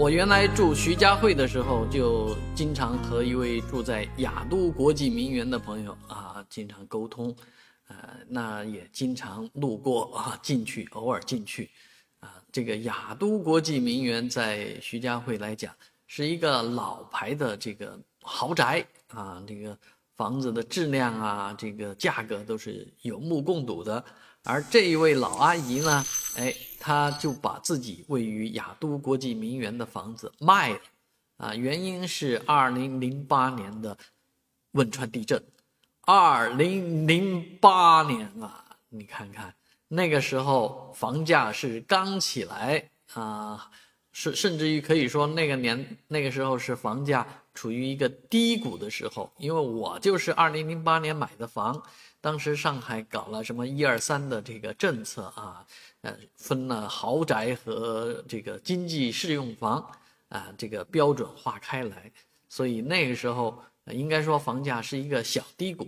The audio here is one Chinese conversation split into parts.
我原来住徐家汇的时候，就经常和一位住在雅都国际名园的朋友啊，经常沟通，呃，那也经常路过啊，进去，偶尔进去，啊，这个雅都国际名园在徐家汇来讲，是一个老牌的这个豪宅啊，这个房子的质量啊，这个价格都是有目共睹的。而这一位老阿姨呢，哎，她就把自己位于雅都国际名园的房子卖了，啊，原因是二零零八年的汶川地震。二零零八年啊，你看看那个时候房价是刚起来啊，甚至于可以说那个年那个时候是房价处于一个低谷的时候，因为我就是二零零八年买的房。当时上海搞了什么一二三的这个政策啊，呃，分了豪宅和这个经济适用房啊，这个标准化开来，所以那个时候应该说房价是一个小低谷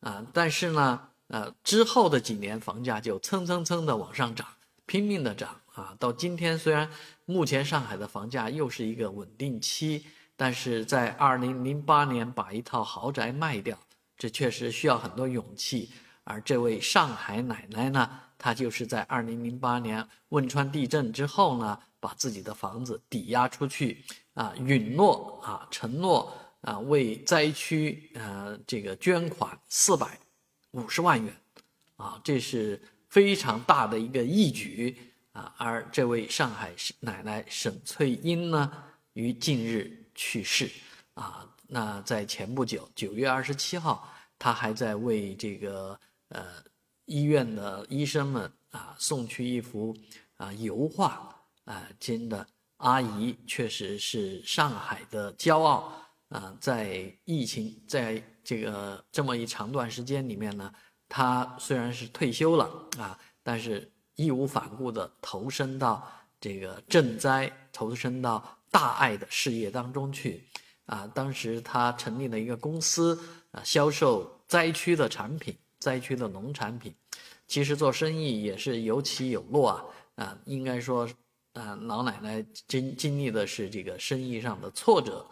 啊，但是呢，呃，之后的几年房价就蹭蹭蹭的往上涨，拼命的涨啊，到今天虽然目前上海的房价又是一个稳定期，但是在二零零八年把一套豪宅卖掉。这确实需要很多勇气，而这位上海奶奶呢，她就是在二零零八年汶川地震之后呢，把自己的房子抵押出去，啊，允诺啊，承诺啊，为灾区呃这个捐款四百五十万元，啊，这是非常大的一个义举啊。而这位上海奶奶沈翠英呢，于近日去世，啊。那在前不久，九月二十七号，她还在为这个呃医院的医生们啊送去一幅啊油画啊，真的阿姨确实是上海的骄傲啊。在疫情在这个这么一长段时间里面呢，她虽然是退休了啊，但是义无反顾地投身到这个赈灾、投身到大爱的事业当中去。啊，当时他成立了一个公司，啊，销售灾区的产品，灾区的农产品。其实做生意也是有起有落啊，啊，应该说，啊，老奶奶经经历的是这个生意上的挫折，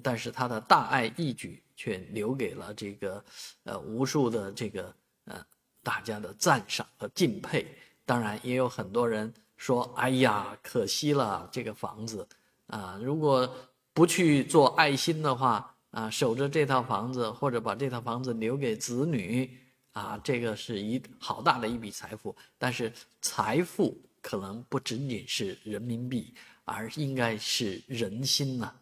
但是她的大爱义举却留给了这个，呃，无数的这个，呃，大家的赞赏和敬佩。当然，也有很多人说，哎呀，可惜了这个房子，啊，如果。不去做爱心的话，啊，守着这套房子，或者把这套房子留给子女，啊，这个是一好大的一笔财富。但是财富可能不仅仅是人民币，而应该是人心呐。